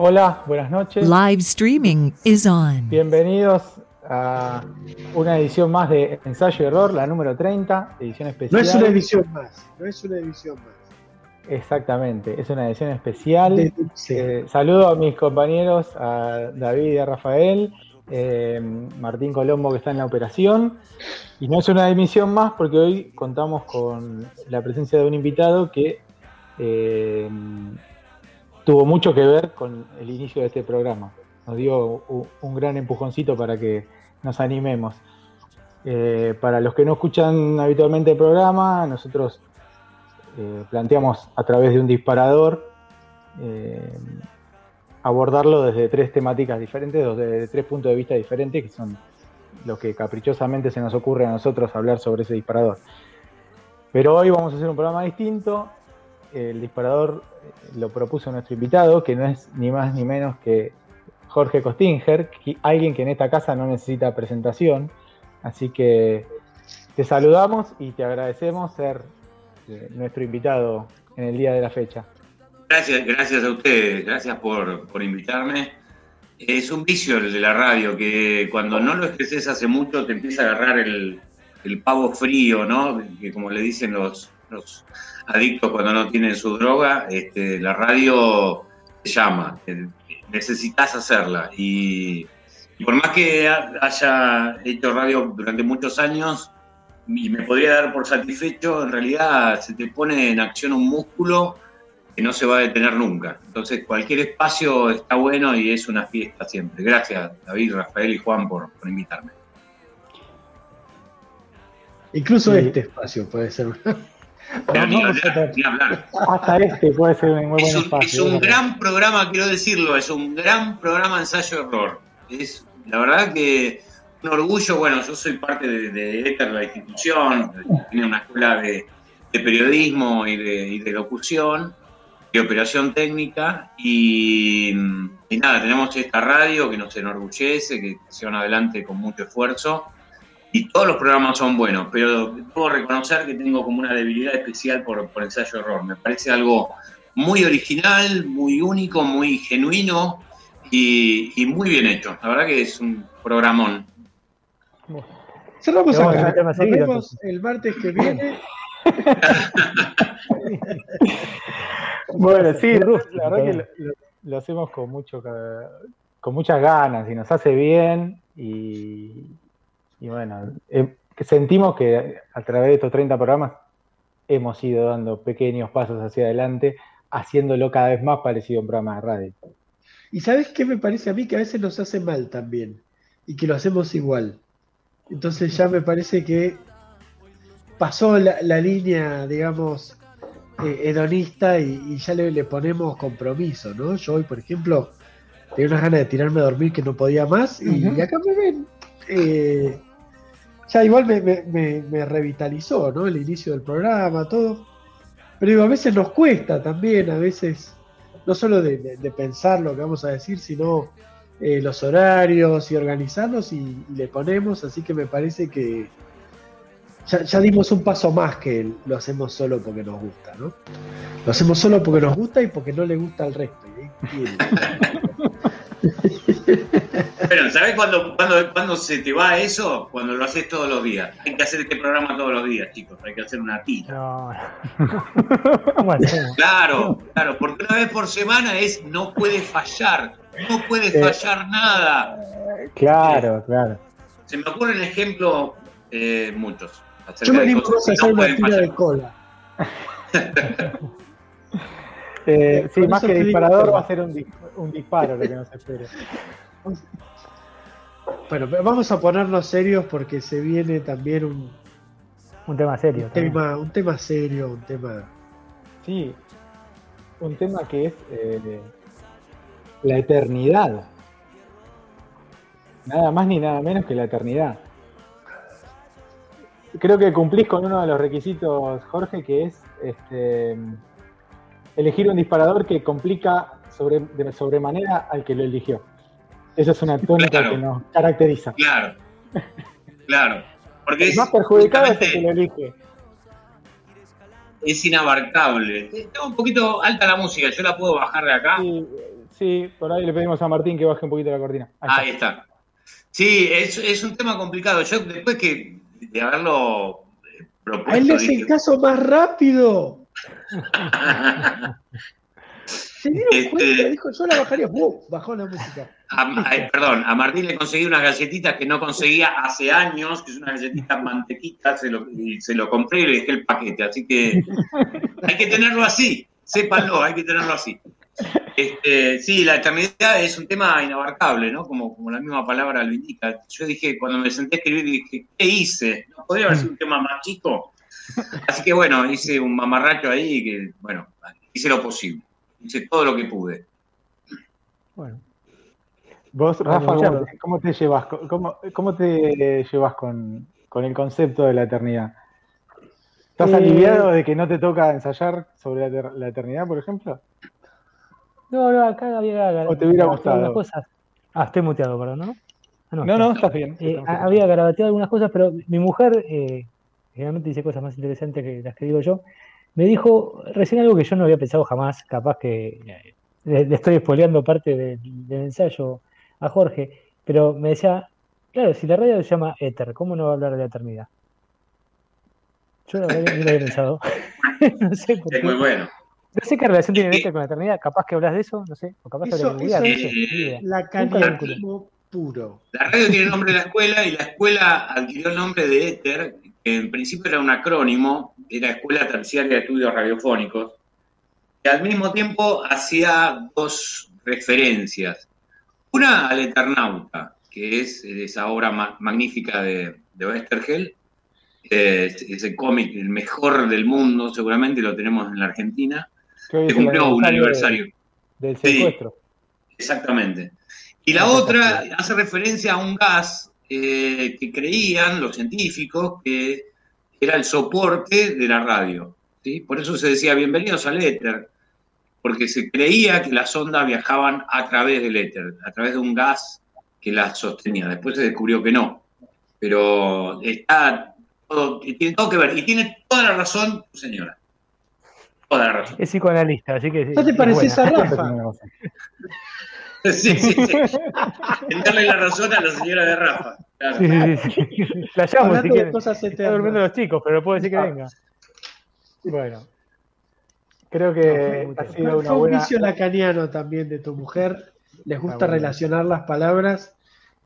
Hola, buenas noches. Live streaming is on. Bienvenidos a una edición más de Ensayo y Error, la número 30, edición especial. No es una edición más, no es una edición más. Exactamente, es una edición especial. Eh, saludo a mis compañeros, a David y a Rafael, eh, Martín Colombo que está en la operación. Y no es una emisión más porque hoy contamos con la presencia de un invitado que eh, tuvo mucho que ver con el inicio de este programa. Nos dio un gran empujoncito para que nos animemos. Eh, para los que no escuchan habitualmente el programa, nosotros eh, planteamos a través de un disparador eh, abordarlo desde tres temáticas diferentes, desde tres puntos de vista diferentes, que son lo que caprichosamente se nos ocurre a nosotros hablar sobre ese disparador. Pero hoy vamos a hacer un programa distinto, el disparador eh, lo propuso nuestro invitado, que no es ni más ni menos que Jorge Costinger, alguien que en esta casa no necesita presentación. Así que te saludamos y te agradecemos ser eh, nuestro invitado en el día de la fecha. Gracias, gracias a ustedes, gracias por, invitarme. Es un vicio el de la radio, que cuando no lo expreses hace mucho te empieza a agarrar el, pavo frío, ¿no? Que como le dicen los, los adictos cuando no tienen su droga, este, la radio te llama, necesitas hacerla. Y, por más que haya hecho radio durante muchos años y me podría dar por satisfecho, en realidad se te pone en acción un músculo que no se va a detener nunca. Entonces cualquier espacio está bueno y es una fiesta siempre. Gracias David, Rafael y Juan por, invitarme. Incluso este espacio puede ser hasta este puede ser un muy buen es un, espacio. Es un gran programa, quiero decirlo, es un gran programa ensayo-error. Es la verdad que un orgullo, bueno, yo soy parte de, de ETER, la institución, tiene una escuela de, periodismo y de, locución, de operación técnica, y, y, nada, tenemos esta radio que nos enorgullece, que se van adelante con mucho esfuerzo, y todos los programas son buenos, pero puedo reconocer que tengo como una debilidad especial por, por ensayo error. Me parece algo muy original, muy único, muy genuino y, muy bien hecho. La verdad que es un programón. Cerramos acá. Nos vemos el martes que viene. bueno, sí, la verdad que lo, hacemos con mucho con muchas ganas y nos hace bien y, y bueno, eh, sentimos que a través de estos 30 programas hemos ido dando pequeños pasos hacia adelante, haciéndolo cada vez más parecido a un programa de radio. Y sabes qué me parece a mí que a veces nos hace mal también y que lo hacemos igual. Entonces ya me parece que pasó la, línea, digamos, eh, hedonista y, ya le, ponemos compromiso, ¿no? Yo hoy, por ejemplo, tenía unas ganas de tirarme a dormir que no podía más y, acá me ven. Eh, ya igual me, revitalizó, ¿no? El inicio del programa, todo. Pero digo, a veces nos cuesta también, a veces, no solo de, pensar lo que vamos a decir, sino eh, los horarios y organizarnos y, le ponemos, así que me parece que ya, dimos un paso más que lo hacemos solo porque nos gusta, ¿no? Lo hacemos solo porque nos gusta y porque no le gusta al resto. Pero, ¿sabes cuándo, cuando se te va eso? Cuando lo haces todos los días. Hay que hacer este programa todos los días, chicos. Hay que hacer una tira. claro, claro, porque una vez por semana es no puede fallar. No puede eh, fallar nada. Claro, claro. Se me ocurren ejemplos eh, muchos. Yo me animo a hacer una tira de cola. Eh, sí, más que disparador va a ser un, un disparo lo que nos espera. Bueno, vamos a ponernos serios porque se viene también un, un tema serio. Un tema, un tema serio, un tema. Sí, un tema que es eh, la eternidad. Nada más ni nada menos que la eternidad. Creo que cumplís con uno de los requisitos, Jorge, que es este, elegir un disparador que complica sobre, de sobremanera al que lo eligió. Esa es una tónica que nos caracteriza. Claro, claro. Porque es más perjudicado es el que lo elige. Es inabarcable. Está un poquito alta la música, yo la puedo bajar de acá. Sí, por ahí le pedimos a Martín que baje un poquito la cortina. Ahí, está. Sí, es, un tema complicado. Yo después que de haberlo eh, propuesto... A él le hace caso más rápido. Se dieron este, cuenta, dijo, yo la bajaría, bajó la música. perdón, a Martín le conseguí unas galletitas que no conseguía hace años, que es una galletita mantequita, se lo, se lo compré y le dejé el paquete, así que hay que tenerlo así, sépanlo, hay que tenerlo así. Este, sí, la eternidad es un tema inabarcable, ¿no? Como, como la misma palabra lo indica. Yo dije, cuando me senté a escribir, dije, ¿qué hice? ¿No podría haber sido un tema más chico? Así que bueno, hice un mamarracho ahí que, bueno, hice lo posible hice todo lo que pude. Bueno. Vos, Rafa, ¿cómo te llevas, cómo, te llevas con, el concepto de la eternidad? ¿Estás eh, aliviado de que no te toca ensayar sobre la, eternidad, por ejemplo? No, no, acá había. ¿O te hubiera gustado? Cosas. Ah, estoy muteado, perdón, ¿no? Ah, no, no, estás bien. Eh, había garabateado algunas cosas, pero mi mujer eh, generalmente dice cosas más interesantes que las que digo yo me dijo recién algo que yo no había pensado jamás, capaz que eh, le, estoy espoleando parte del, ensayo a Jorge, pero me decía, claro, si la radio se llama Éter, ¿cómo no va a hablar de la eternidad? Yo no lo había pensado. no sé por es muy bueno. No sé qué relación tiene Éter con la eternidad, capaz que hablas de eso, no sé, o capaz eso, es la canismo puro. La radio tiene el nombre de la escuela y la escuela adquirió el nombre de Éter, en principio era un acrónimo era Escuela Terciaria de Estudios Radiofónicos, y al mismo tiempo hacía dos referencias. Una al Eternauta, que es esa obra magnífica de, de Westergel, ese cómic, el mejor del mundo, seguramente lo tenemos en la Argentina, que cumplió un aniversario. del secuestro. exactamente. Y la otra hace referencia a un gas eh, que creían los científicos que era el soporte de la radio. ¿sí? Por eso se decía bienvenidos al éter, porque se creía que las ondas viajaban a través del éter, a través de un gas que las sostenía. Después se descubrió que no. Pero está todo, tiene todo que ver. Y tiene toda la razón, señora. Toda la razón. Es psicoanalista, así que. ¿No te pareces a Rafa? Sí, sí, sí. darle la razón a la señora de Rafa. Sí, sí, sí. La llamo si. Está durmiendo los chicos, pero puedo decir que venga. Bueno. Creo que ha sido una buena... un vicio lacaniano también de tu mujer. Les gusta relacionar las palabras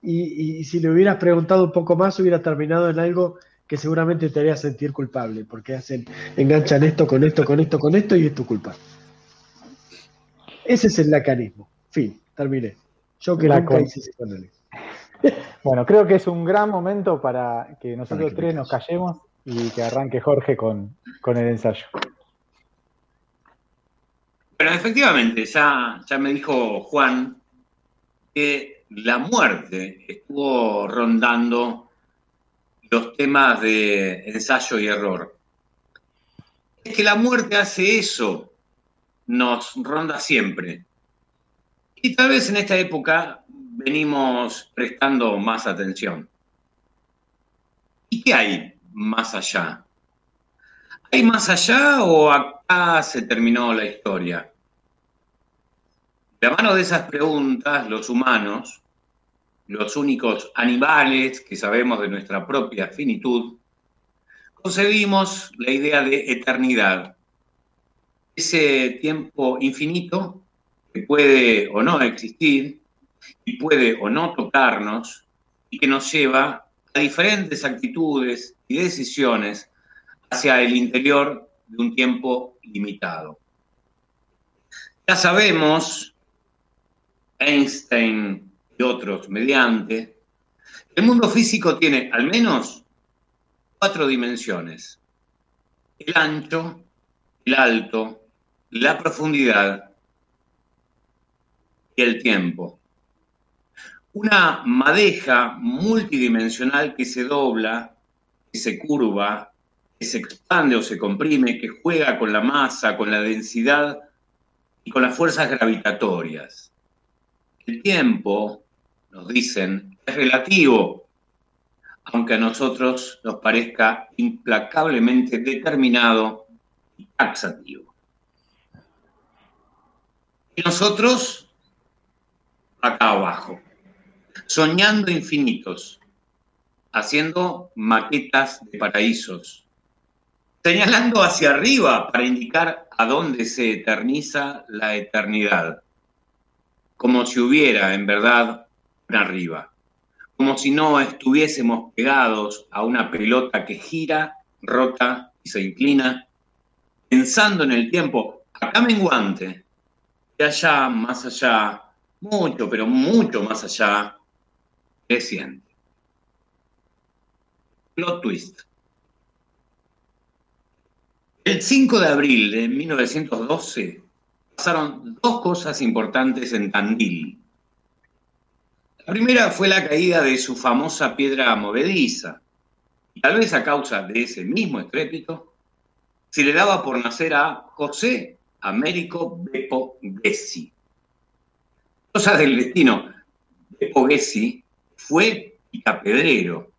y, y, si le hubieras preguntado un poco más hubiera terminado en algo que seguramente te haría sentir culpable, porque hacen, enganchan esto con esto, con esto, con esto y es tu culpa. Ese es el lacanismo. Fin terminé. Yo que nunca hice Bueno, creo que es un gran momento para que nosotros tres nos callemos y que arranque Jorge con, el ensayo. Pero efectivamente, ya, ya me dijo Juan que la muerte estuvo rondando los temas de ensayo y error. Es que la muerte hace eso, nos ronda siempre. Y tal vez en esta época venimos prestando más atención. ¿Y qué hay más allá? ¿Hay más allá o acá se terminó la historia? De la mano de esas preguntas, los humanos, los únicos animales que sabemos de nuestra propia finitud, concebimos la idea de eternidad, ese tiempo infinito que puede o no existir y puede o no tocarnos y que nos lleva a diferentes actitudes y decisiones hacia el interior de un tiempo limitado. Ya sabemos, Einstein y otros mediante, el mundo físico tiene al menos cuatro dimensiones. El ancho, el alto, la profundidad y el tiempo. Una madeja multidimensional que se dobla, que se curva, que se expande o se comprime, que juega con la masa, con la densidad y con las fuerzas gravitatorias. El tiempo, nos dicen, es relativo, aunque a nosotros nos parezca implacablemente determinado y taxativo. Y nosotros acá abajo, soñando infinitos, haciendo maquetas de paraísos, señalando hacia arriba para indicar a dónde se eterniza la eternidad, como si hubiera en verdad arriba, como si no estuviésemos pegados a una pelota que gira, rota y se inclina, pensando en el tiempo, acá menguante, de allá, más allá, mucho, pero mucho más allá, creciente. Plot twist. El 5 de abril de 1912 pasaron dos cosas importantes en Tandil. La primera fue la caída de su famosa piedra movediza, y tal vez a causa de ese mismo estrépito, se le daba por nacer a José Américo Beppo Gessi. Cosa del destino, Beppo Gessi fue picapedrero,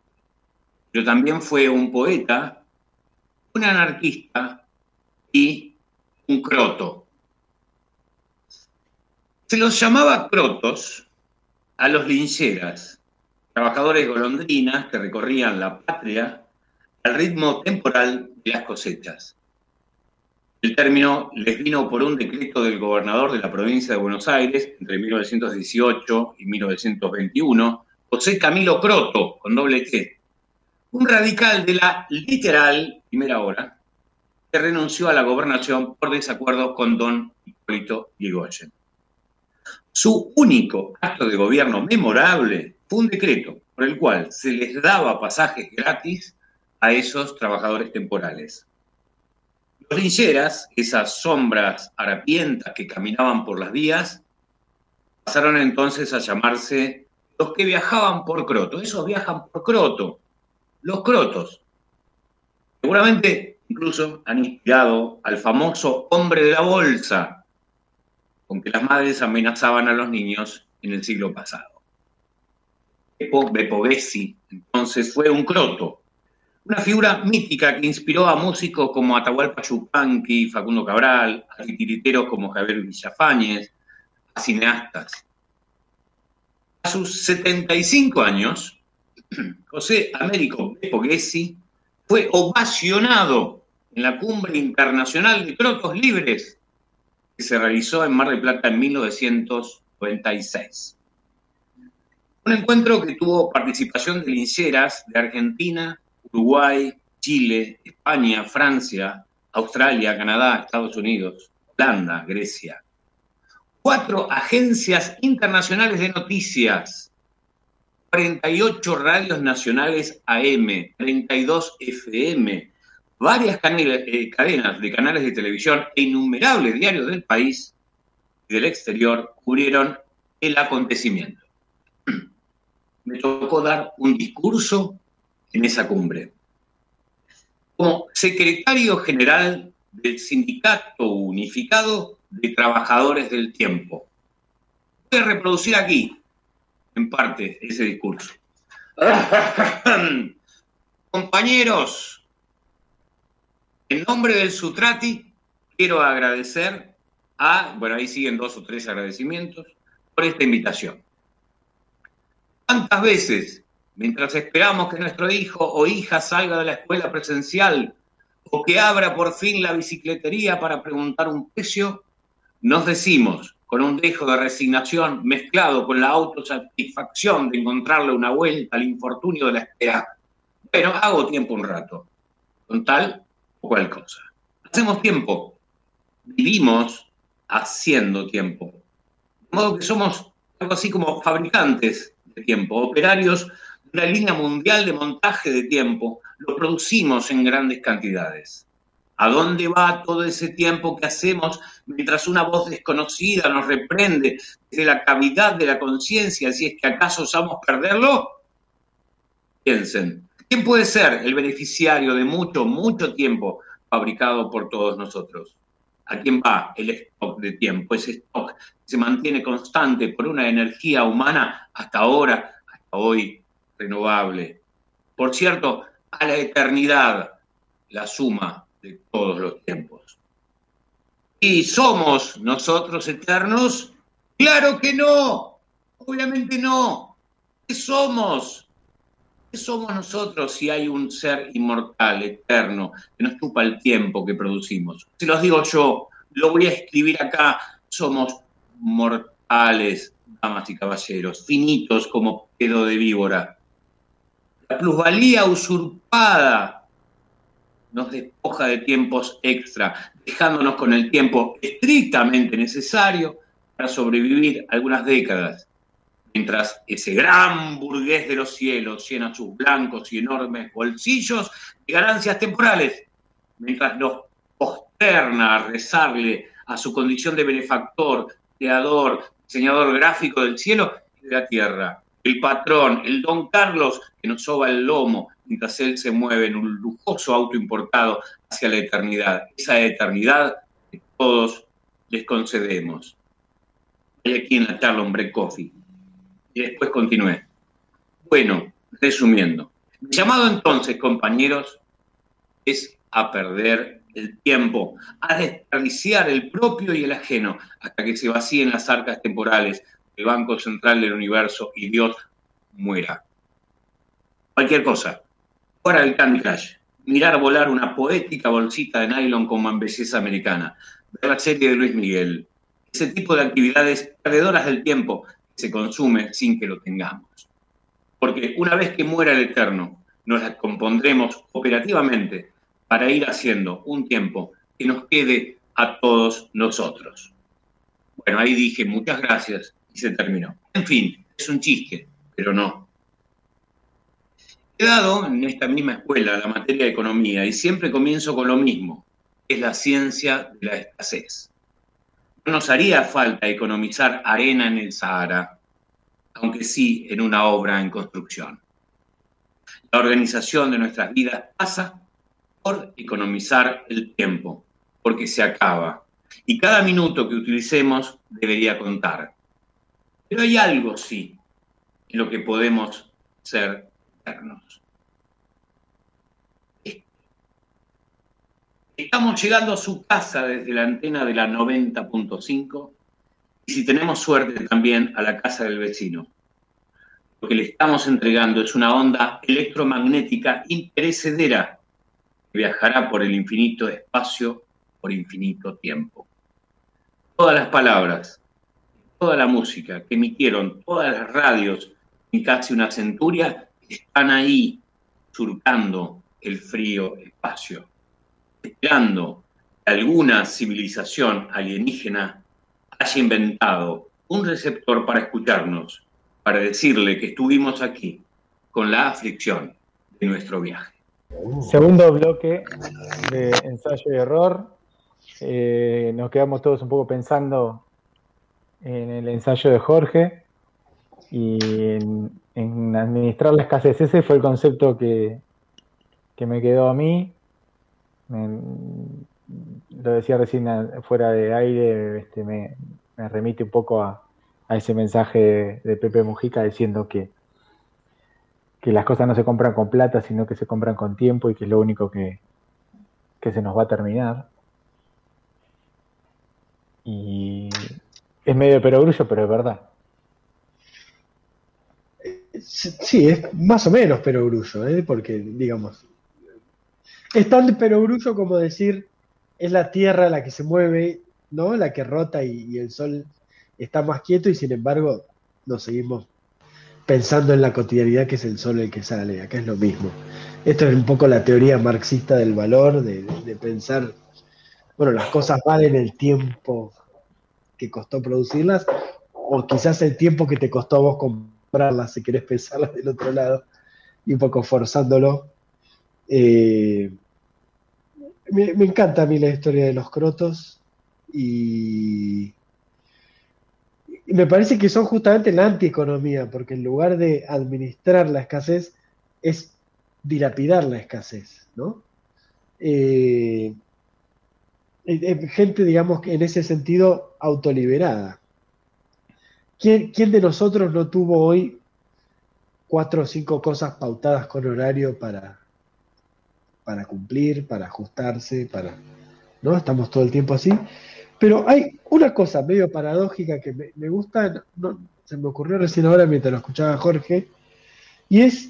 pero también fue un poeta, un anarquista y un croto. Se los llamaba crotos a los lincheras, trabajadores golondrinas que recorrían la patria al ritmo temporal de las cosechas. El término les vino por un decreto del gobernador de la provincia de Buenos Aires entre 1918 y 1921, José Camilo Croto, con doble T, un radical de la literal primera hora, que renunció a la gobernación por desacuerdo con don Hipólito Yrigoyen. Su único acto de gobierno memorable fue un decreto por el cual se les daba pasajes gratis a esos trabajadores temporales. Los lincheras, esas sombras harapientas que caminaban por las vías, pasaron entonces a llamarse los que viajaban por Croto. Esos viajan por Croto, los Crotos. Seguramente incluso han inspirado al famoso hombre de la bolsa, con que las madres amenazaban a los niños en el siglo pasado. Beppo Bessi, entonces, fue un croto, una figura mítica que inspiró a músicos como Atahualpa Yupanqui, Facundo Cabral, a titiriteros como Javier Villafáñez, a cineastas. A sus 75 años, José Américo Gessi fue ovacionado en la Cumbre Internacional de Crotos Libres que se realizó en Mar del Plata en 1996. Un encuentro que tuvo participación de lincheras de Argentina, Uruguay, Chile, España, Francia, Australia, Canadá, Estados Unidos, Holanda, Grecia. Cuatro agencias internacionales de noticias, 48 radios nacionales AM, 32 FM, varias eh, cadenas de canales de televisión e innumerables diarios del país y del exterior cubrieron el acontecimiento. Me tocó dar un discurso en esa cumbre. Como secretario general del Sindicato Unificado de Trabajadores del Tiempo. Voy a reproducir aquí, en parte, ese discurso. Compañeros, en nombre del Sutrati, quiero agradecer a, bueno, ahí siguen dos o tres agradecimientos, por esta invitación. ¿Cuántas veces mientras esperamos que nuestro hijo o hija salga de la escuela presencial o que abra por fin la bicicletería para preguntar un precio, nos decimos, con un dejo de resignación mezclado con la autosatisfacción de encontrarle una vuelta al infortunio de la espera, bueno, hago tiempo un rato, con tal o cual cosa. Hacemos tiempo, vivimos haciendo tiempo. De modo que somos algo así como fabricantes de tiempo, operarios una línea mundial de montaje de tiempo, lo producimos en grandes cantidades. ¿A dónde va todo ese tiempo que hacemos mientras una voz desconocida nos reprende desde la cavidad de la conciencia si es que acaso osamos perderlo? Piensen, ¿quién puede ser el beneficiario de mucho, mucho tiempo fabricado por todos nosotros? ¿A quién va el stock de tiempo? Ese stock se mantiene constante por una energía humana hasta ahora, hasta hoy, renovable. Por cierto, a la eternidad, la suma de todos los tiempos. ¿Y somos nosotros eternos? Claro que no. Obviamente no. ¿Qué somos? ¿Qué somos nosotros si hay un ser inmortal, eterno, que nos chupa el tiempo que producimos? Si los digo yo, lo voy a escribir acá, somos mortales, damas y caballeros, finitos como pedo de víbora. Plusvalía usurpada nos despoja de tiempos extra, dejándonos con el tiempo estrictamente necesario para sobrevivir algunas décadas, mientras ese gran burgués de los cielos llena sus blancos y enormes bolsillos de ganancias temporales, mientras nos posterna a rezarle a su condición de benefactor, creador, diseñador gráfico del cielo y de la tierra. El patrón, el don Carlos, que nos soba el lomo mientras él se mueve en un lujoso auto importado hacia la eternidad. Esa eternidad que todos les concedemos. Hay aquí en la charla break coffee. Y después continué. Bueno, resumiendo. Mi llamado entonces, compañeros, es a perder el tiempo, a desperdiciar el propio y el ajeno hasta que se vacíen las arcas temporales del Banco Central del Universo y Dios muera. Cualquier cosa. Fuera del Candy Crush. Mirar volar una poética bolsita de nylon como en belleza americana. Ver la serie de Luis Miguel. Ese tipo de actividades perdedoras del tiempo que se consume sin que lo tengamos. Porque una vez que muera el Eterno, nos la compondremos operativamente para ir haciendo un tiempo que nos quede a todos nosotros. Bueno, ahí dije muchas gracias y se terminó. En fin, es un chiste, pero no. He dado en esta misma escuela la materia de economía y siempre comienzo con lo mismo, es la ciencia de la escasez. No nos haría falta economizar arena en el Sahara, aunque sí en una obra en construcción. La organización de nuestras vidas pasa por economizar el tiempo, porque se acaba. Y cada minuto que utilicemos debería contar. Pero hay algo, sí, en lo que podemos ser eternos. Estamos llegando a su casa desde la antena de la 90.5 y si tenemos suerte también a la casa del vecino. Lo que le estamos entregando es una onda electromagnética imperecedera viajará por el infinito espacio, por infinito tiempo. Todas las palabras, toda la música que emitieron todas las radios en casi una centuria están ahí surcando el frío espacio, esperando que alguna civilización alienígena haya inventado un receptor para escucharnos, para decirle que estuvimos aquí con la aflicción de nuestro viaje. Segundo bloque de ensayo y error. Eh, nos quedamos todos un poco pensando en el ensayo de Jorge y en, administrar la escasez. Ese fue el concepto que, que me quedó a mí. lo decía recién fuera de aire, este, me, remite un poco a, ese mensaje de Pepe Mujica diciendo que que las cosas no se compran con plata, sino que se compran con tiempo y que es lo único que, se nos va a terminar. Y es medio perogrullo, pero es verdad. Sí, es más o menos perogrullo, ¿eh? porque, digamos, es tan de perogrullo como decir, es la Tierra la que se mueve, ¿no? La que rota y, y el Sol está más quieto y sin embargo nos seguimos pensando en la cotidianidad que es el sol el que sale, acá es lo mismo. Esto es un poco la teoría marxista del valor, de, pensar, bueno, las cosas valen el tiempo que costó producirlas, o quizás el tiempo que te costó vos comprarlas, si querés pensarlas del otro lado, y un poco forzándolo. Eh, me, me, encanta a mí la historia de los crotos y me parece que son justamente la antieconomía, porque en lugar de administrar la escasez, es dilapidar la escasez, ¿no? Eh, gente, digamos, que en ese sentido autoliberada. ¿Quién, ¿Quién, de nosotros no tuvo hoy cuatro o cinco cosas pautadas con horario para, para cumplir, para ajustarse, para. ¿No? Estamos todo el tiempo así. Pero hay una cosa medio paradójica que me, gusta, se me ocurrió recién ahora mientras lo escuchaba Jorge, y es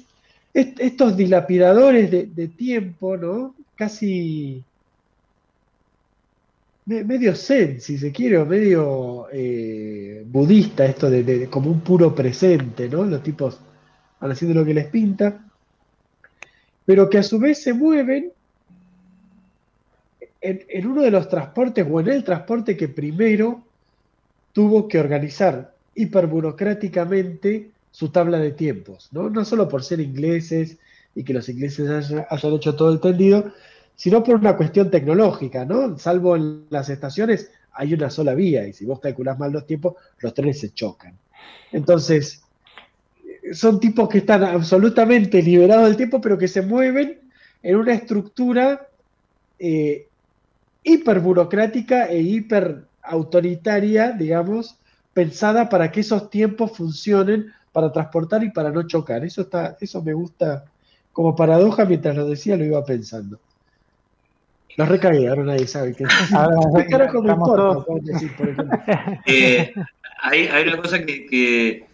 estos dilapidadores de, tiempo, ¿no? Casi medio zen, si se quiere, o medio eh, budista, esto de, como un puro presente, ¿no? Los tipos van haciendo lo que les pinta, pero que a su vez se mueven en, uno de los transportes o en el transporte que primero tuvo que organizar hiperburocráticamente su tabla de tiempos, ¿no? No solo por ser ingleses y que los ingleses hayan, hecho todo el tendido, sino por una cuestión tecnológica, ¿no? Salvo en las estaciones hay una sola vía y si vos calculás mal los tiempos, los trenes se chocan. Entonces, son tipos que están absolutamente liberados del tiempo, pero que se mueven en una estructura eh, hiper burocrática e hiper autoritaria, digamos, pensada para que esos tiempos funcionen para transportar y para no chocar. Eso está, eso me gusta como paradoja, mientras lo decía lo iba pensando. Los recagué, ahora nadie sabe qué eh, hay, hay, una cosa que,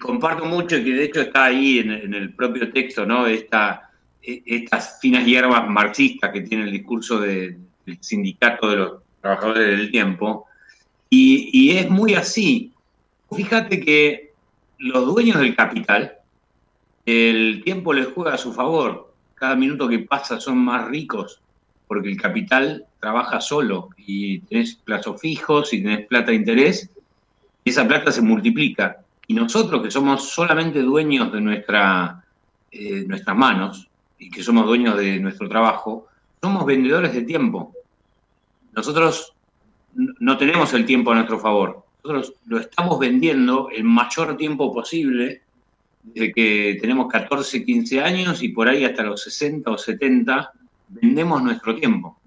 comparto mucho y que de hecho está ahí en, el propio texto, ¿no? Esta, e, estas finas hierbas marxistas que tiene el discurso de, el sindicato de los trabajadores del tiempo, y, es muy así. Fíjate que los dueños del capital, el tiempo les juega a su favor. Cada minuto que pasa son más ricos porque el capital trabaja solo y tenés plazos fijos y tenés plata de interés y esa plata se multiplica. Y nosotros que somos solamente dueños de nuestra, eh, nuestras manos y que somos dueños de nuestro trabajo, somos vendedores de tiempo. Nosotros no tenemos el tiempo a nuestro favor. Nosotros lo estamos vendiendo el mayor tiempo posible, desde que tenemos 14, 15 años y por ahí hasta los 60 o 70, vendemos nuestro tiempo.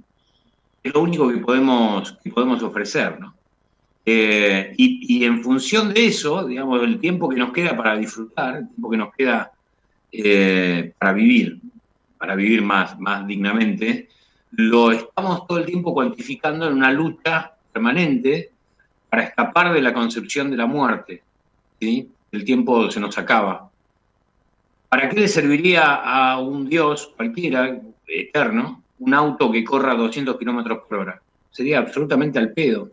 Es lo único que podemos, que podemos ofrecer, ¿no? Eh, y, en función de eso, digamos, el tiempo que nos queda para disfrutar, el tiempo que nos queda eh, para vivir, para vivir más, más dignamente, lo estamos todo el tiempo cuantificando en una lucha permanente para escapar de la concepción de la muerte. ¿sí? El tiempo se nos acaba. ¿Para qué le serviría a un Dios cualquiera, eterno, un auto que corra 200 kilómetros por hora? Sería absolutamente al pedo.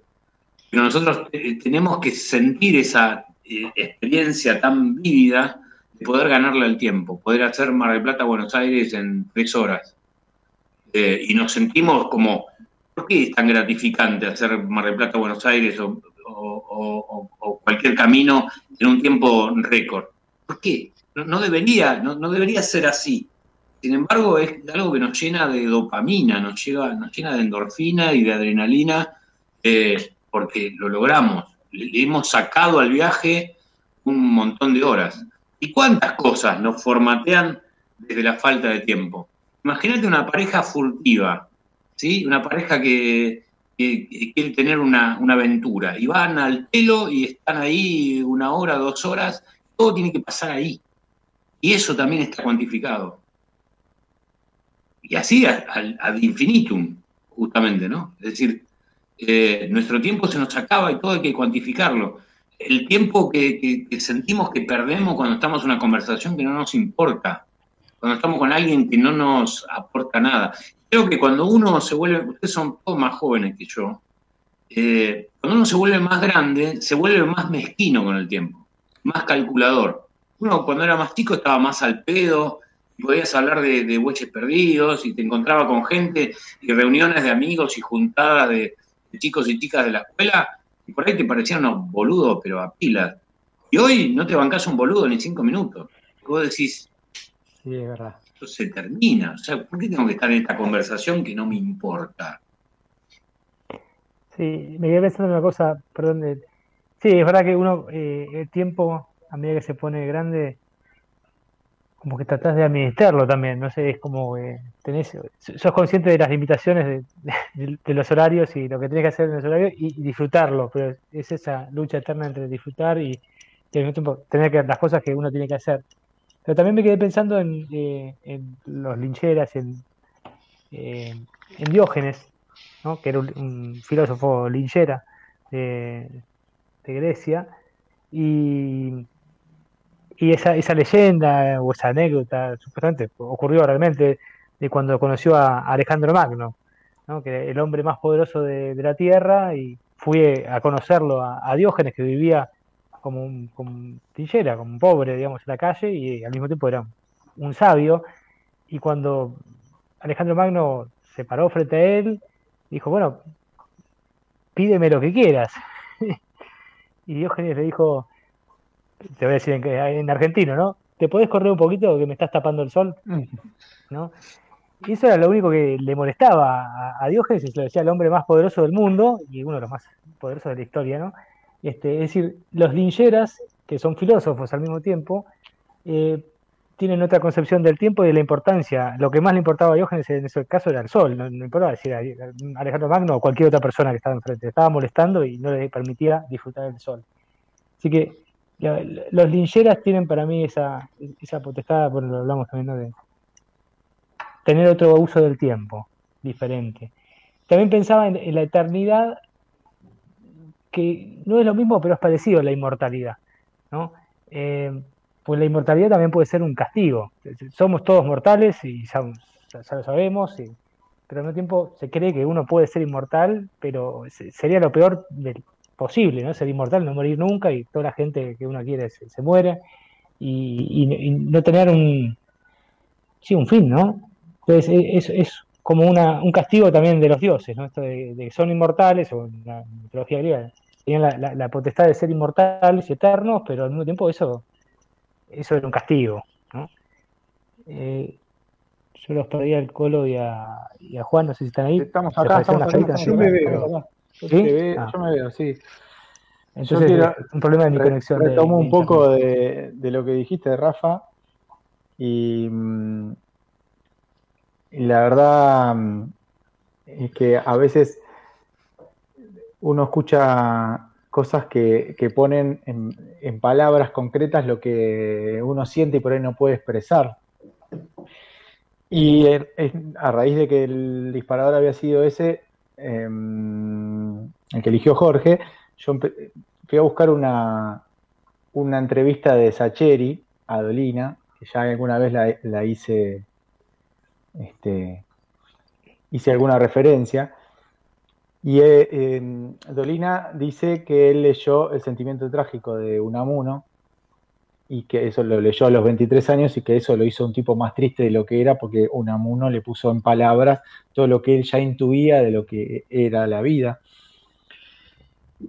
Pero nosotros eh, tenemos que sentir esa eh, experiencia tan vívida de poder ganarle al tiempo, poder hacer Mar del Plata Buenos Aires en tres horas eh, y nos sentimos como, ¿por qué es tan gratificante hacer Mar del Plata Buenos Aires o, cualquier camino en un tiempo récord? ¿Por qué? No, debería, no, debería ser así. Sin embargo, es algo que nos llena de dopamina, nos, lleva, nos llena de endorfina y de adrenalina, eh, porque lo logramos. Le hemos sacado al viaje un montón de horas. ¿Y cuántas cosas nos formatean desde la falta de tiempo? Imagínate una pareja furtiva, ¿sí? Una pareja que, quiere tener una, aventura y van al pelo y están ahí una hora, dos horas, todo tiene que pasar ahí. Y eso también está cuantificado. Y así ad infinitum, justamente, ¿no? Es decir, eh, nuestro tiempo se nos acaba y todo hay que cuantificarlo. El tiempo que, que sentimos que perdemos cuando estamos en una conversación que no nos importa, cuando estamos con alguien que no nos aporta nada. Creo que cuando uno se vuelve, ustedes son todos más jóvenes que yo, eh, cuando uno se vuelve más grande, se vuelve más mezquino con el tiempo, más calculador. Uno cuando era más chico estaba más al pedo, podías hablar de, de bueches perdidos y te encontraba con gente y reuniones de amigos y juntadas de, chicos y chicas de la escuela y por ahí te parecían unos boludos, pero a pilas. Y hoy no te bancas un boludo ni cinco minutos. Vos decís, Sí, es verdad. Esto se termina. O sea, ¿por qué tengo que estar en esta conversación que no me importa? Sí, me quedé pensando en una cosa, perdón. sí, es verdad que uno, eh, el tiempo, a medida que se pone grande, como que tratás de administrarlo también, no sé, es como tenés, sos consciente de las limitaciones de, los horarios y lo que tenés que hacer en los horarios y, disfrutarlo, pero es esa lucha eterna entre disfrutar y, al mismo tiempo tener que las cosas que uno tiene que hacer. Pero también me quedé pensando en, eh, los lincheras, en, eh, en Diógenes, que era un, filósofo linchera de, Grecia, y, y esa, esa leyenda o esa anécdota supuestamente ocurrió realmente de cuando conoció a Alejandro Magno, que el hombre más poderoso de, la tierra, y fui a conocerlo a, Diógenes, que vivía como un, como como un pobre, digamos, en la calle, y al mismo tiempo era un sabio. Y cuando Alejandro Magno se paró frente a él, dijo, bueno, pídeme lo que quieras. y Diógenes le dijo, te voy a decir en, en argentino, ¿no? ¿Te podés correr un poquito que me estás tapando el sol? ¿No? Y eso era lo único que le molestaba a, Diógenes, y se lo decía el hombre más poderoso del mundo y uno de los más poderosos de la historia, ¿no? Este, es decir, los lincheras, que son filósofos al mismo tiempo, eh, tienen otra concepción del tiempo y de la importancia. Lo que más le importaba a Diógenes en ese caso era el sol, no, importaba decir Alejandro Magno o cualquier otra persona que estaba enfrente, estaba molestando y no le permitía disfrutar del sol. Así que los lincheras tienen para mí esa, esa potestad, bueno, lo hablamos también de, tener otro uso del tiempo diferente. También pensaba en, la eternidad, que no es lo mismo, pero es parecido a la inmortalidad. ¿no? Eh, pues la inmortalidad también puede ser un castigo. Somos todos mortales y ya, lo sabemos, pero al mismo tiempo se cree que uno puede ser inmortal, pero sería lo peor del posible, ¿no? Ser inmortal, no morir nunca y toda la gente que uno quiere se, muere y, no tener un, sí, un fin, ¿no? Entonces e, es, es como una, un castigo también de los dioses, ¿no? Esto de, que son inmortales, o en la mitología griega, tenían la, potestad de ser inmortales y eternos, pero al mismo tiempo eso, eso era un castigo, ¿no? Eh, yo los perdí al Colo y a, y a, Juan, no sé si están ahí. Estamos acá, estamos acá, yo me veo. Yo, ¿Sí? veo, ah. yo me veo, sí. Entonces, quiero, un problema de mi conexión. Retomo un poco de, de, lo que dijiste, Rafa, y, mm, y la verdad mm, es que a veces uno escucha cosas que, ponen en, palabras concretas lo que uno siente y por ahí no puede expresar. Y a raíz de que el disparador había sido ese, em, el que eligió Jorge, yo fui a buscar una, una entrevista de Sacheri a Dolina, que ya alguna vez la hice este, hice alguna referencia. Y eh, Dolina dice que él leyó El sentimiento trágico de Unamuno y que eso lo leyó a los 23 años y que eso lo hizo un tipo más triste de lo que era porque Unamuno le puso en palabras todo lo que él ya intuía de lo que era la vida.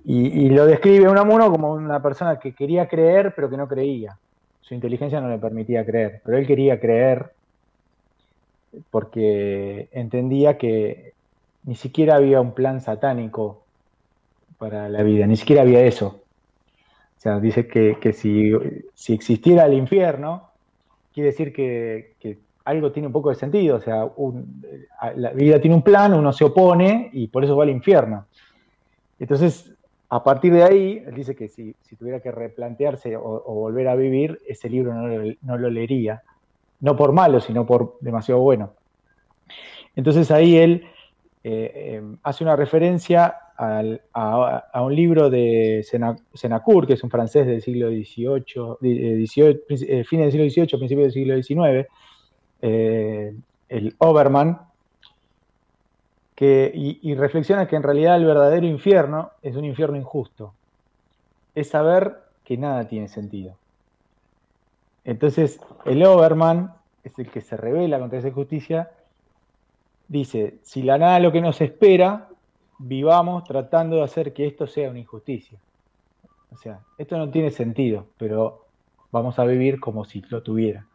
Y, lo describe Unamuno como una persona que quería creer pero que no creía. Su inteligencia no le permitía creer, pero él quería creer porque entendía que ni siquiera había un plan satánico para la vida, ni siquiera había eso. Sea, dice que, si, existiera el infierno, quiere decir que, algo tiene un poco de sentido, o sea, la vida tiene un plan, uno se opone y por eso va al infierno. Entonces, a partir de ahí, él dice que si, tuviera que replantearse o, volver a vivir, ese libro no lo leería no por malo, sino por demasiado bueno. Entonces ahí él eh, eh, hace una referencia a, un libro de Senacour, que es un francés del siglo XVIII, eh, fines del siglo XVIII, principios del siglo XIX, el Obermann, que, y, reflexiona que en realidad el verdadero infierno es un infierno injusto. Es saber que nada tiene sentido. Entonces, el Overman es el que se revela contra esa injusticia. Dice, si la nada lo que nos espera, vivamos tratando de hacer que esto sea una injusticia. O sea, esto no tiene sentido, pero vamos a vivir como si lo tuviera.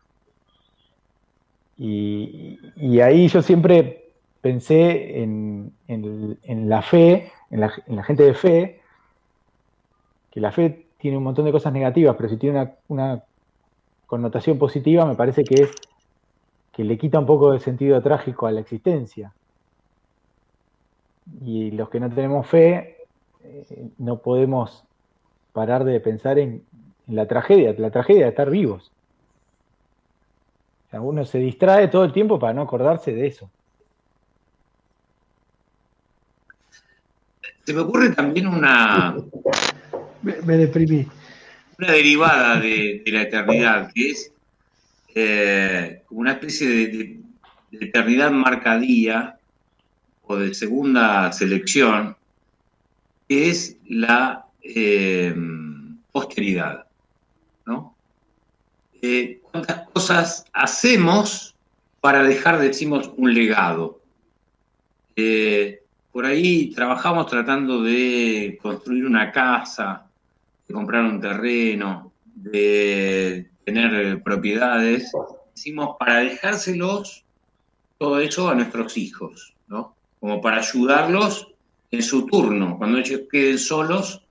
Y, ahí yo siempre pensé en, la fe, en la, gente de fe, que la fe tiene un montón de cosas negativas, pero si tiene una connotación positiva me parece que es que le quita un poco de sentido trágico a la existencia. Y los que no tenemos fe, eh, no podemos parar de pensar en, la tragedia, la tragedia de estar vivos. uno se distrae todo el tiempo para no acordarse de eso. Se me ocurre también una. Me, deprimí. Una derivada de, la eternidad, que es eh, como una especie de, eternidad marcadía o de segunda selección, que es la eh, posteridad. ¿no? Eh, ¿Cuántas cosas hacemos para dejar, decimos, un legado? por ahí trabajamos tratando de construir una casa, de comprar un terreno, de tener propiedades. Decimos, para dejárselos todo eso a nuestros hijos, ¿no? Como para ayudarlos en su turno, cuando ellos queden solos,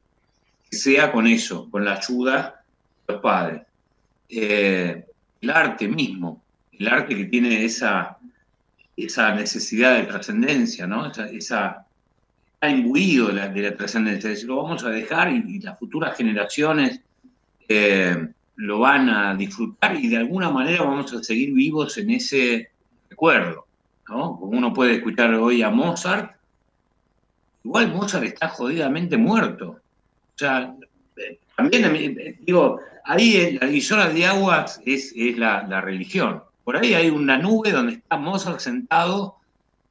que sea con eso, con la ayuda de los padres. Eh, el arte mismo, el arte que tiene esa esa necesidad de trascendencia, ¿no? Esa, esa, está imbuido de la, trascendencia, es decir, lo vamos a dejar y, las futuras generaciones eh, lo van a disfrutar y de alguna manera vamos a seguir vivos en ese recuerdo, ¿no? Como uno puede escuchar hoy a Mozart, igual Mozart está jodidamente muerto. O sea, eh, también, eh, digo, ahí la divisora de aguas es, es la, la religión. Por ahí hay una nube donde está Mozart sentado,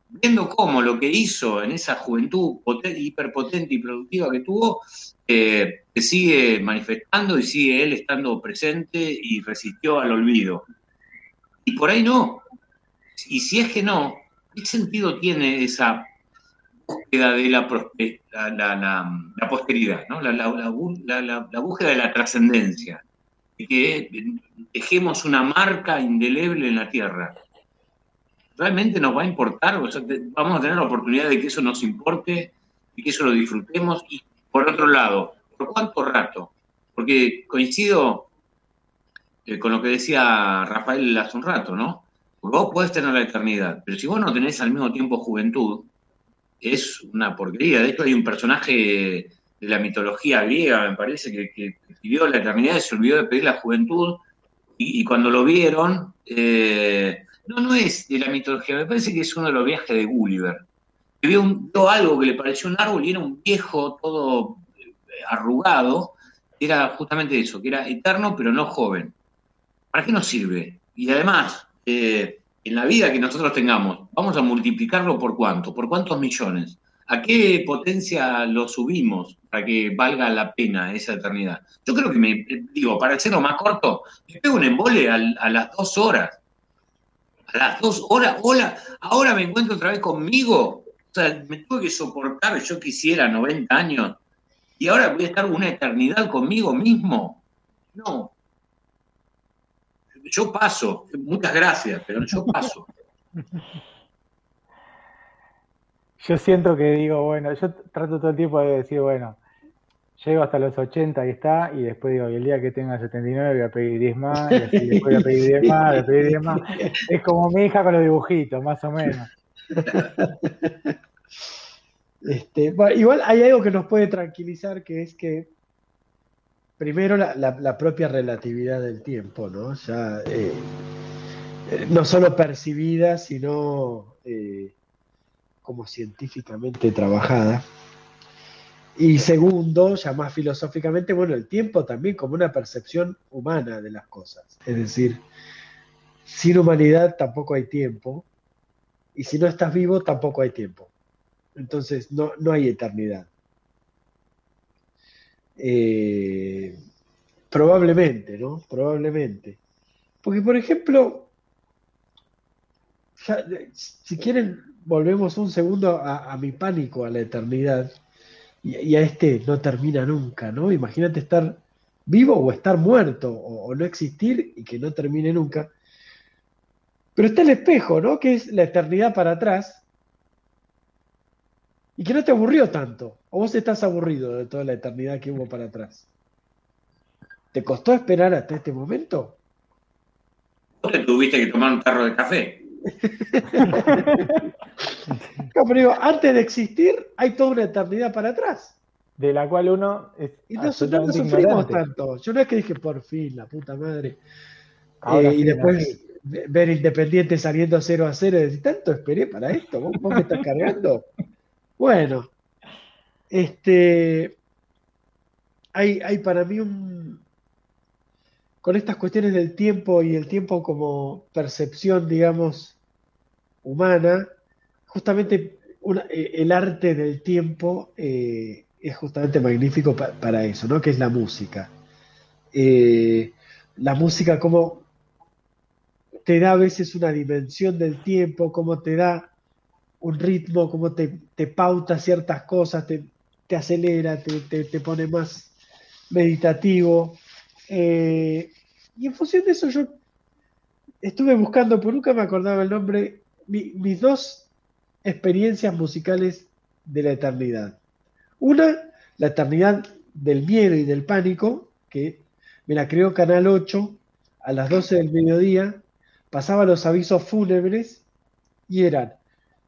viendo cómo lo que hizo en esa juventud hiperpotente y productiva que tuvo, eh, se sigue manifestando y sigue él estando presente y resistió al olvido. Y por ahí no. Y si es que no, ¿qué sentido tiene esa búsqueda de la, la, posteridad, la, búsqueda de la trascendencia? que dejemos una marca indeleble en la tierra. ¿Realmente nos va a importar? vamos a tener la oportunidad de que eso nos importe y que eso lo disfrutemos. Y por otro lado, ¿por cuánto rato? Porque coincido eh, con lo que decía Rafael hace un rato, ¿no? Vos podés tener la eternidad, pero si vos no tenés al mismo tiempo juventud, es una porquería. De hecho, hay un personaje de la mitología griega, me parece, que, que pidió la eternidad y se olvidó de pedir la juventud, y, cuando lo vieron, eh, no, no es de la mitología, me parece que es uno de los viajes de Gulliver. vio, un, algo que le pareció un árbol y era un viejo todo eh, arrugado, era justamente eso, que era eterno pero no joven. ¿Para qué nos sirve? Y además, eh, en la vida que nosotros tengamos, vamos a multiplicarlo por cuánto, por cuántos millones. ¿A qué potencia lo subimos para que valga la pena esa eternidad? Yo creo que me, digo, para hacerlo más corto, me pego un embole a, las dos horas. A las dos horas, hola, ahora me encuentro otra vez conmigo. O sea, me tuve que soportar, yo quisiera 90 años, y ahora voy a estar una eternidad conmigo mismo. No. Yo paso, muchas gracias, pero yo paso. Yo siento que digo, bueno, yo trato todo el tiempo de decir, bueno, llego hasta los 80 y está, y después digo, y el día que tenga 79 voy a pedir 10 más, y así después voy a pedir 10 más, voy a pedir 10 más. Es como mi hija con los dibujitos, más o menos. Este, igual hay algo que nos puede tranquilizar, que es que primero la, propia relatividad del tiempo, ¿no? Ya eh, eh, no solo percibida, sino eh, como científicamente trabajada. Y segundo, ya más filosóficamente, bueno, el tiempo también como una percepción humana de las cosas. Es decir, sin humanidad tampoco hay tiempo, y si no estás vivo tampoco hay tiempo. Entonces no, no hay eternidad. Eh, probablemente, ¿no? Probablemente. Porque, por ejemplo, si quieren volvemos un segundo a, mi pánico a la eternidad y, a este no termina nunca, ¿no? Imagínate estar vivo o estar muerto o, no existir y que no termine nunca. Pero está el espejo, ¿no? Que es la eternidad para atrás y que no te aburrió tanto. O vos estás aburrido de toda la eternidad que hubo para atrás. ¿Te costó esperar hasta este momento? ¿Vos te tuviste que tomar un tarro de café? pero antes de existir hay toda una eternidad para atrás. De la cual uno es Y nosotros no sufrimos tanto. Yo no es que dije por fin, la puta madre. Eh, y después ver Independiente saliendo 0 a 0 y decir, ¿tanto esperé para esto? ¿Vos, me estás cargando? Bueno, Este, hay, hay para mí un, con estas cuestiones del tiempo y el tiempo como percepción, digamos, humana, justamente eh, el arte del tiempo eh, es justamente magnífico para eso, ¿no? Que es la música. Eh, la música como te da a veces una dimensión del tiempo, como te da un ritmo, como te, pauta ciertas cosas, te, acelera, te, te, pone más meditativo. y en función de eso yo estuve buscando, por nunca me acordaba el nombre, mis dos experiencias musicales de la eternidad. Una, la eternidad del miedo y del pánico, que me la creó Canal 8 a las 12 del mediodía, pasaba los avisos fúnebres y eran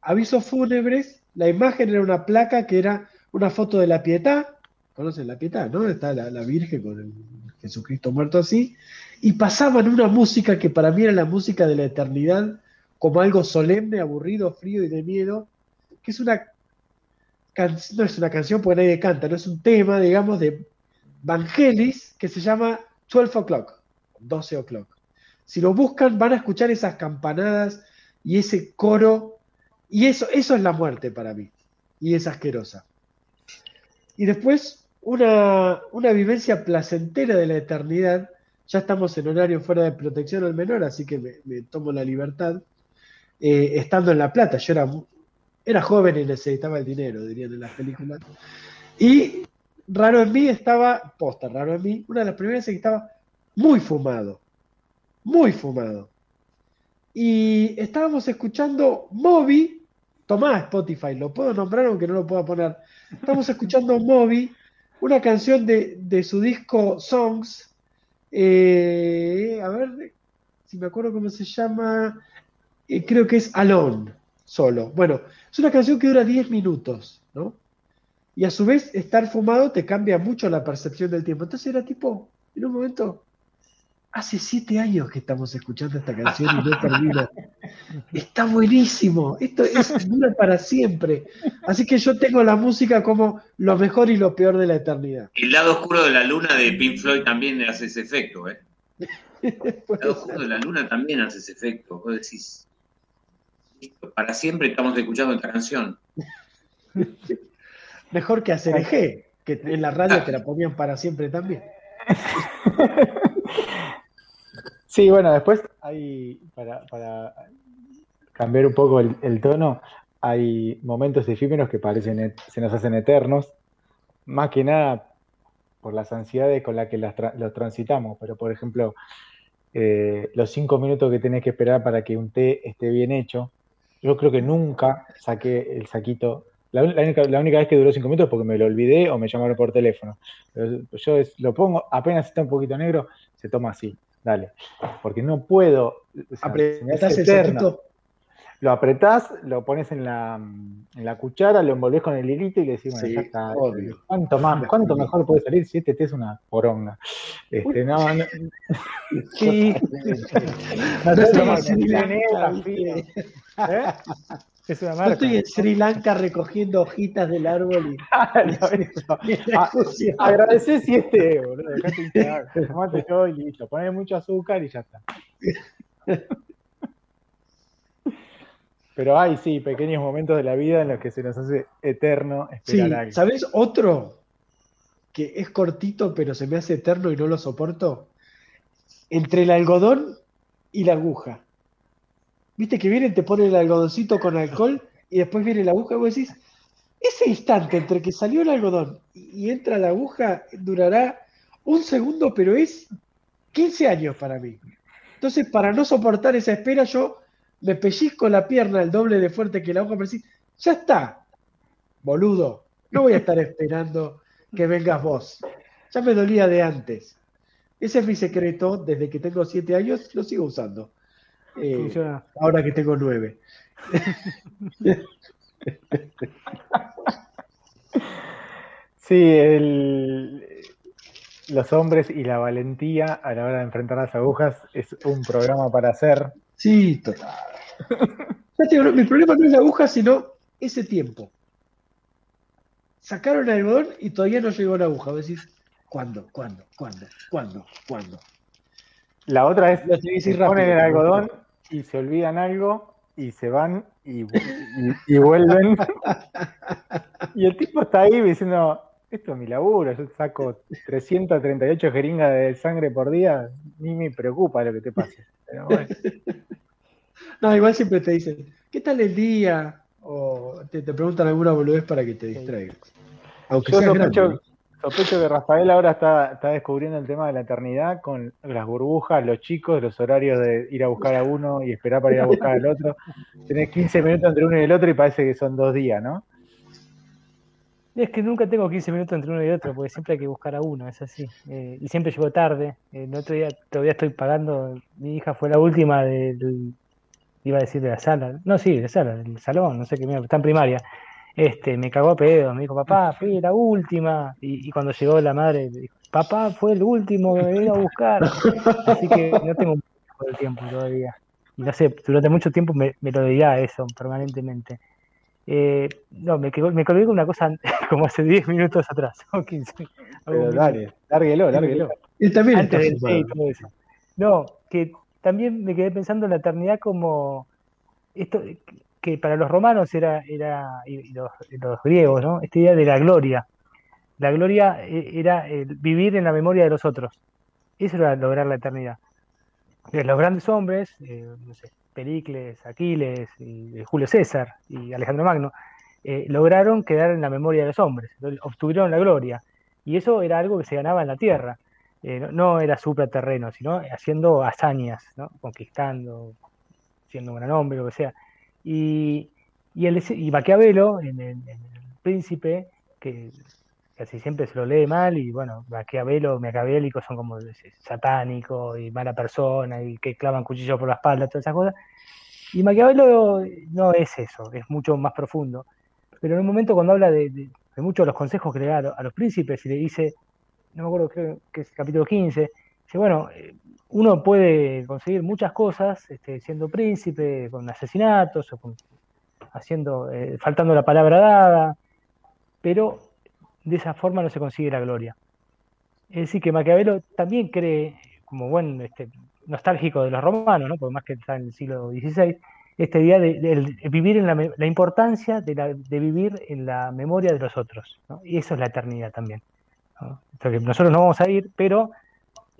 avisos fúnebres, la imagen era una placa que era una foto de la Pietad, conocen la Pietad, ¿no? Está la, la Virgen con el Jesucristo muerto así, y pasaban una música que para mí era la música de la eternidad, como algo solemne, aburrido, frío y de miedo, que es una no es una canción porque nadie canta, no es un tema, digamos, de Vangelis que se llama 12 o'clock, 12 o'clock. Si lo buscan van a escuchar esas campanadas y ese coro, y eso, eso es la muerte para mí, y es asquerosa. Y después una, una vivencia placentera de la eternidad, ya estamos en horario fuera de protección al menor, así que me tomo la libertad eh, estando en La Plata. Yo era, era joven y necesitaba el dinero, dirían en las películas. Y Raro en mí estaba, posta, Raro en mí, una de las primeras que estaba muy fumado, muy fumado. Y estábamos escuchando Moby, tomá Spotify, lo puedo nombrar aunque no lo pueda poner. Estamos escuchando Moby, una canción de, su disco Songs, eh, a ver si me acuerdo cómo se llama, creo que es Alone, solo. Bueno, es una canción que dura 10 minutos, ¿no? Y a su vez, estar fumado te cambia mucho la percepción del tiempo. Entonces era tipo, en un momento, hace siete años que estamos escuchando esta canción y no termina. Está buenísimo. Esto es, dura para siempre. Así que yo tengo la música como lo mejor y lo peor de la eternidad. El lado oscuro de la luna de Pink Floyd también hace ese efecto, ¿eh? El lado oscuro de la luna también hace ese efecto. Vos decís, para siempre estamos escuchando esta canción. Mejor que hacer eje, que en la radio te la ponían para siempre también. Sí, bueno, después hay, para, cambiar un poco el, tono, hay momentos efímeros que parecen, se nos hacen eternos, más que nada por las ansiedades con las que los transitamos, pero por ejemplo, eh, los cinco minutos que tenés que esperar para que un té esté bien hecho, yo creo que nunca saqué el saquito. La, única, vez que duró cinco minutos es porque me lo olvidé o me llamaron por teléfono. yo lo pongo, apenas está un poquito negro, se toma así, dale. Porque no puedo. O el Lo apretás, lo pones en la, en la cuchara, lo envolvés con el hilito y le decís, bueno, ya está. ¿Cuánto más? ¿Cuánto mejor puede salir si este té es una poronga? Este, no, no. Sí. no, ¿Eh? Es una marca. Yo estoy en Sri Lanka recogiendo hojitas del árbol y. Ah, Agradecer si este, boludo. Tomate todo y listo. Ponle mucho azúcar y ya está. Pero hay, sí, pequeños momentos de la vida en los que se nos hace eterno esperar sí, ¿Sabes otro que es cortito pero se me hace eterno y no lo soporto? Entre el algodón y la aguja. Viste que vienen, te ponen el algodoncito con alcohol y después viene la aguja y vos decís, ese instante entre que salió el algodón y entra la aguja durará un segundo, pero es 15 años para mí. Entonces, para no soportar esa espera, yo me pellizco la pierna el doble de fuerte que la aguja, pero decís, ya está, boludo, no voy a estar esperando que vengas vos. Ya me dolía de antes. Ese es mi secreto, desde que tengo 7 años, lo sigo usando. Eh, ahora que tengo nueve. sí, los hombres y la valentía a la hora de enfrentar las agujas es un programa para hacer. Sí, total. mi problema no es la aguja, sino ese tiempo. sacaron el algodón y todavía no llegó la aguja. Vos decís, ¿cuándo? ¿Cuándo? ¿Cuándo? ¿Cuándo? ¿Cuándo? La otra es, ponen el algodón. Y se olvidan algo y se van y, y- y vuelven. y el tipo está ahí diciendo, esto es mi laburo, yo saco 338 jeringas de sangre por día, ni me preocupa lo que te pase. Pero bueno, No, igual siempre te dicen, ¿qué tal el día? O te, te preguntan alguna boludez para que te distraigas. Aunque yo seas grande. Sospecho que Rafael ahora está, está descubriendo el tema de la eternidad con las burbujas, los chicos, los horarios de ir a buscar a uno y esperar para ir a buscar al otro. Tenés 15 minutos entre uno y el otro y parece que son dos días, ¿no? Es que nunca tengo 15 minutos entre uno y otro, porque siempre hay que buscar a uno, es así. Eh, y siempre llego tarde. El otro día todavía estoy pagando. Mi hija fue la última del. Iba a decir de la sala. No, sí, de la sala, del salón, no sé qué, está en primaria. Este, me cagó a pedo, me dijo, papá, fui la última. Y, y cuando llegó la madre, dijo, papá, fue el último que me vino a buscar. Así que no tengo mucho tiempo todavía. Y no sé, durante mucho tiempo me, me lo dirá eso permanentemente. Eh, no, me, me colgué con una cosa como hace 10 minutos atrás, o 15. algún Pero dale, lárguelo, lárguelo. Él también Antes está del todo eso. No, que también me quedé pensando en la eternidad como esto que para los romanos era, era y los, griegos, ¿no? Esta idea de la gloria. La gloria eh, era el vivir en la memoria de los otros. Eso era lograr la eternidad. De los grandes hombres, eh, Pericles, Aquiles, y, eh, Julio César y Alejandro Magno, eh, lograron quedar en la memoria de los hombres, obtuvieron la gloria. Y eso era algo que se ganaba en la tierra. Eh, no, no era supraterreno, sino haciendo hazañas, ¿no? conquistando, siendo un gran hombre, lo que sea. Y, y, el, Maquiavelo, en el, Príncipe, que casi siempre se lo lee mal, y bueno, Maquiavelo, maquiavélicos son como satánico y mala persona, y que clavan cuchillos por la espalda, todas esas cosas. Y Maquiavelo no es eso, es mucho más profundo. Pero en un momento cuando habla de, muchos de los consejos que le da a, a los príncipes y le dice, no me acuerdo, creo que es el capítulo 15, bueno, eh, uno puede conseguir muchas cosas este, siendo príncipe, con asesinatos o con, haciendo, eh, faltando la palabra dada, pero de esa forma no se consigue la gloria. Es decir, que Maquiavelo también cree, como buen este, nostálgico de los romanos, ¿no? por más que está en el siglo XVI, esta idea de, vivir en la, la importancia de, la, vivir en la memoria de los otros. Y eso es la eternidad también. ¿no? Entonces, nosotros no vamos a ir, pero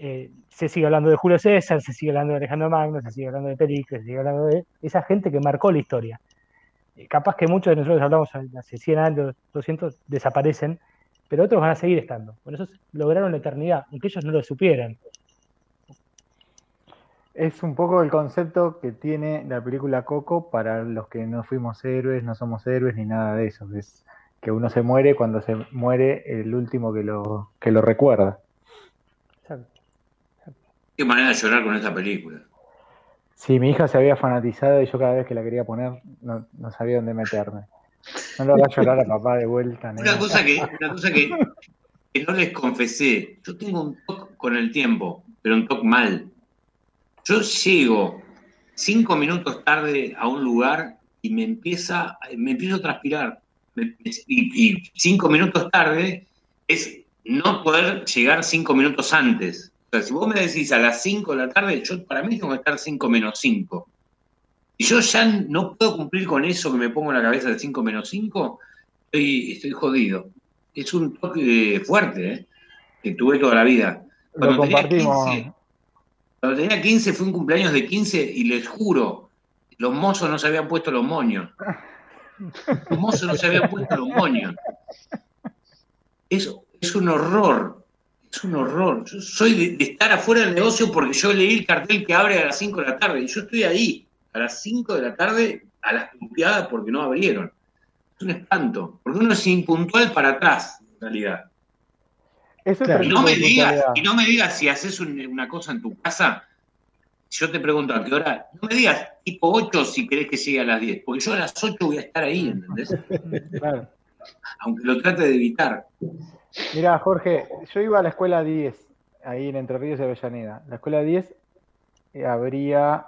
eh, se sigue hablando de Julio César, se sigue hablando de Alejandro Magno, se sigue hablando de Pericles, se sigue hablando de esa gente que marcó la historia. Eh, capaz que muchos de nosotros hablamos hace 100 años, 200, desaparecen, pero otros van a seguir estando. Por eso lograron la eternidad, aunque ellos no lo supieran. Es un poco el concepto que tiene la película Coco para los que no fuimos héroes, no somos héroes ni nada de eso. Es que uno se muere cuando se muere el último que lo, que lo recuerda. Qué manera de llorar con esta película. Sí, mi hija se había fanatizado y yo cada vez que la quería poner no, no sabía dónde meterme. No lo va a llorar a papá de vuelta. Una cosa, que, una cosa que, que, no les confesé. Yo tengo un toque con el tiempo, pero un toque mal. Yo llego cinco minutos tarde a un lugar y me empieza, me empiezo a transpirar. Me, y, y, cinco minutos tarde es no poder llegar cinco minutos antes. O sea, si vos me decís a las cinco de la tarde, yo para mí tengo que estar cinco menos cinco. Y yo ya no puedo cumplir con eso que me pongo en la cabeza de 5 menos 5, estoy, estoy jodido. Es un toque fuerte, ¿eh? que tuve toda la vida. Cuando Lo. Tenía 15, cuando tenía 15 fue un cumpleaños de 15 y les juro, los mozos no se habían puesto los moños. Los mozos no se habían puesto los moños. Es, es un horror, es un horror. Yo soy de, de estar afuera del negocio porque yo leí el cartel que abre a las 5 de la tarde y yo estoy ahí a las 5 de la tarde a las limpiadas porque no abrieron. Es un espanto, porque uno es impuntual para atrás, en realidad. Eso claro. y, no me digas, y no me digas si haces un, una cosa en tu casa, yo te pregunto a qué hora, no me digas tipo 8 si querés que llegue a las 10, porque yo a las 8 voy a estar ahí, ¿entendés? Claro. Aunque lo trate de evitar. Mira, Jorge, yo iba a la escuela 10, ahí en Entre Ríos y Avellaneda. La escuela 10 eh, habría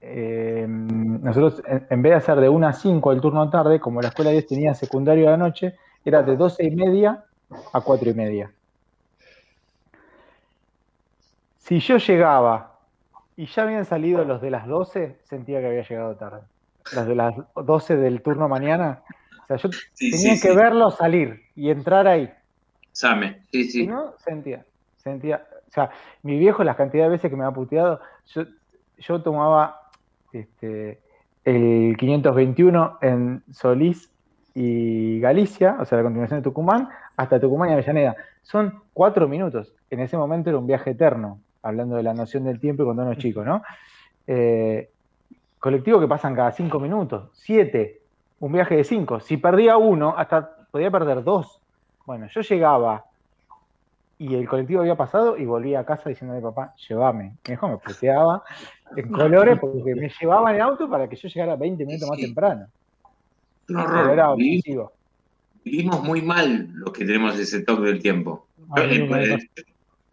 eh, nosotros, en, en, vez de hacer de 1 a 5 el turno tarde, como la escuela 10 tenía secundario a la noche, era de 12 y media a 4 y media. Si yo llegaba y ya habían salido los de las 12, sentía que había llegado tarde. Los de las 12 del turno mañana, o sea, yo tenía que verlos salir y entrar ahí. Same, sí, sí. No, sentía, sentía, o sea, mi viejo, las cantidades de veces que me ha puteado, yo, yo tomaba este, el 521 en Solís y Galicia, o sea, la continuación de Tucumán, hasta Tucumán y Avellaneda. Son cuatro minutos. En ese momento era un viaje eterno, hablando de la noción del tiempo y cuando uno es chico, ¿no? Eh, colectivo que pasan cada cinco minutos, siete, un viaje de cinco. Si perdía uno, hasta podía perder dos. Bueno, yo llegaba y el colectivo había pasado y volvía a casa diciendo a mi papá, llévame. Mi hijo me puteaba en colores porque me llevaba en el auto para que yo llegara 20 minutos más temprano. Un horror. vivimos, muy mal los que tenemos ese toque del tiempo.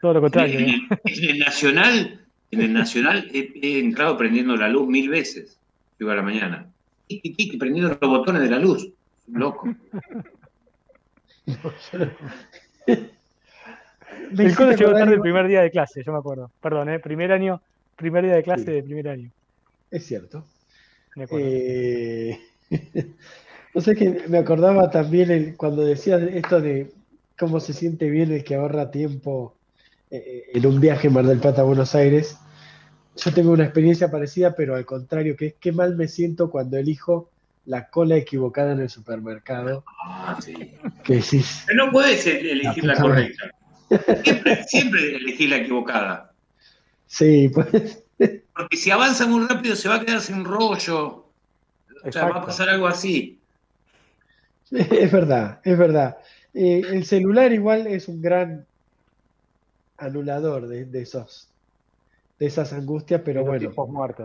Todo lo contrario. En, el Nacional, en el Nacional he, entrado prendiendo la luz mil veces. Iba a la mañana. Prendiendo los botones de la luz. Loco. el código llegó tarde el primer día de clase, yo me acuerdo. Perdón, ¿eh? primer año, primer día de clase de primer año. Es cierto. Eh, no sé que me acordaba también cuando decías esto de cómo se siente bien el que ahorra tiempo eh, en un viaje en Mar del Plata a Buenos Aires. Yo tengo una experiencia parecida, pero al contrario, que es que mal me siento cuando elijo la cola equivocada en el supermercado. Ah, sí. Que sí. Pero no puedes elegir la, correcta. Siempre, siempre elegir la equivocada. Sí, pues. Porque si avanza muy rápido se va a quedar sin rollo. O sea, va a pasar algo así. Es verdad, es verdad. Eh, el celular igual es un gran anulador de, esos de esas angustias, pero bueno,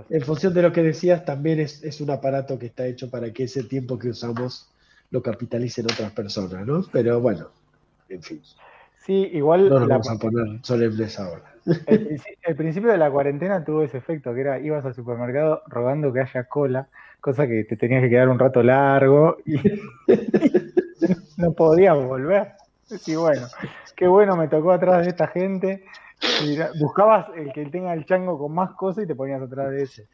en función de lo que decías, también es, un aparato que está hecho para que ese tiempo que usamos lo capitalicen otras personas, ¿no? Pero bueno, en fin. Sí, igual. No nos vamos a poner solemnes ahora. El, principio de la cuarentena tuvo ese efecto, que era ibas al supermercado rogando que haya cola, cosa que te tenías que quedar un rato largo y no podías volver. Sí, bueno, qué bueno me tocó atrás de esta gente. Buscabas el que tenga el chango con más cosas y te ponías atrás de ese.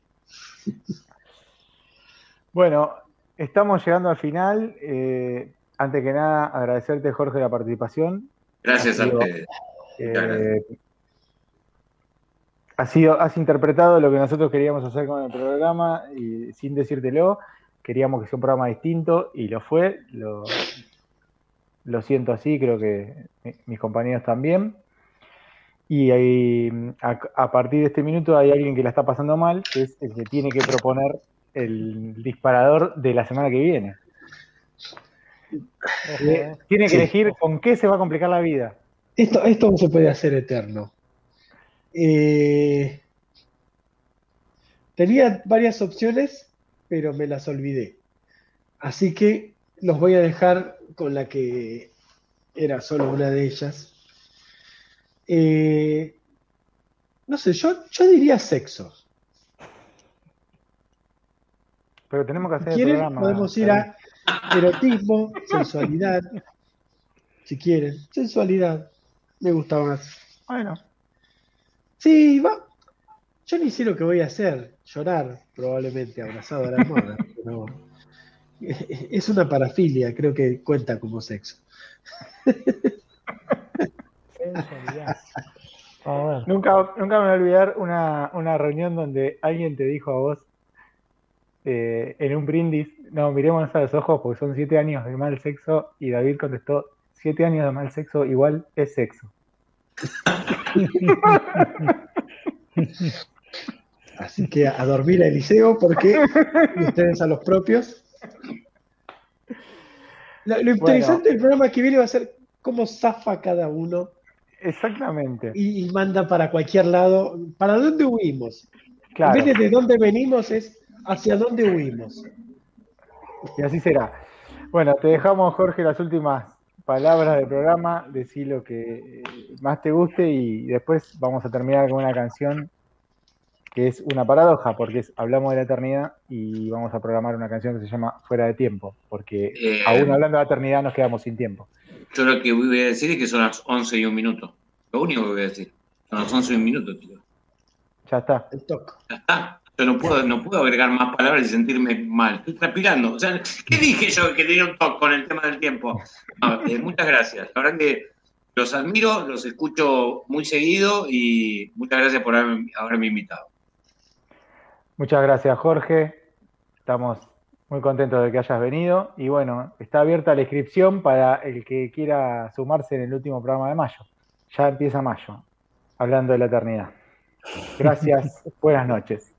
Bueno, estamos llegando al final. Eh, antes que nada, agradecerte, Jorge, la participación. Gracias a ustedes. Eh, has, sido, has interpretado lo que nosotros queríamos hacer con el programa y sin decírtelo, queríamos que sea un programa distinto y lo fue. Lo, lo siento así, creo que mis compañeros también. Y a, partir de este minuto hay alguien que la está pasando mal, que es el que tiene que proponer el disparador de la semana que viene. Eh, tiene que elegir con qué se va a complicar la vida. Esto, esto no se puede hacer eterno. Eh, tenía varias opciones, pero me las olvidé. Así que los voy a dejar con la que era solo una de ellas. Eh, no sé, yo, yo diría sexo. Pero tenemos que hacer el programa. Podemos ir a erotismo, sensualidad. Si quieren, sensualidad. Me gusta más. Bueno. Sí, va. Yo ni sé lo que voy a hacer. Llorar, probablemente, abrazado a la moda. pero es una parafilia, creo que cuenta como sexo. nunca, nunca me voy a olvidar una, una, reunión donde alguien te dijo a vos eh, en un brindis, no, miremos a los ojos porque son siete años de mal sexo y David contestó, siete años de mal sexo igual es sexo. Así que a dormir a Eliseo porque ustedes a los propios. Lo, interesante del programa que viene va a ser cómo zafa cada uno. Exactamente. Y, manda para cualquier lado. ¿Para dónde huimos? Claro. En vez de dónde venimos, es hacia dónde huimos. Y así será. Bueno, te dejamos, Jorge, las últimas palabras del programa. Decí lo que más te guste y después vamos a terminar con una canción que es una paradoja, porque hablamos de la eternidad y vamos a programar una canción que se llama Fuera de Tiempo, porque eh, aún hablando de la eternidad nos quedamos sin tiempo. Yo lo que voy a decir es que son las 11 y un minuto. Lo único que voy a decir. Son las 11 y un minuto, tío. Ya está. Ya está. Yo no puedo, no puedo agregar más palabras y sentirme mal. Estoy transpirando. O sea, ¿qué dije yo que tenía un toque con el tema del tiempo? Eh, muchas gracias. La verdad que los admiro, los escucho muy seguido y muchas gracias por haberme invitado. Muchas gracias, Jorge. Estamos muy contentos de que hayas venido. Y bueno, está abierta la inscripción para el que quiera sumarse en el último programa de mayo. Ya empieza mayo, hablando de la eternidad. Gracias, buenas noches.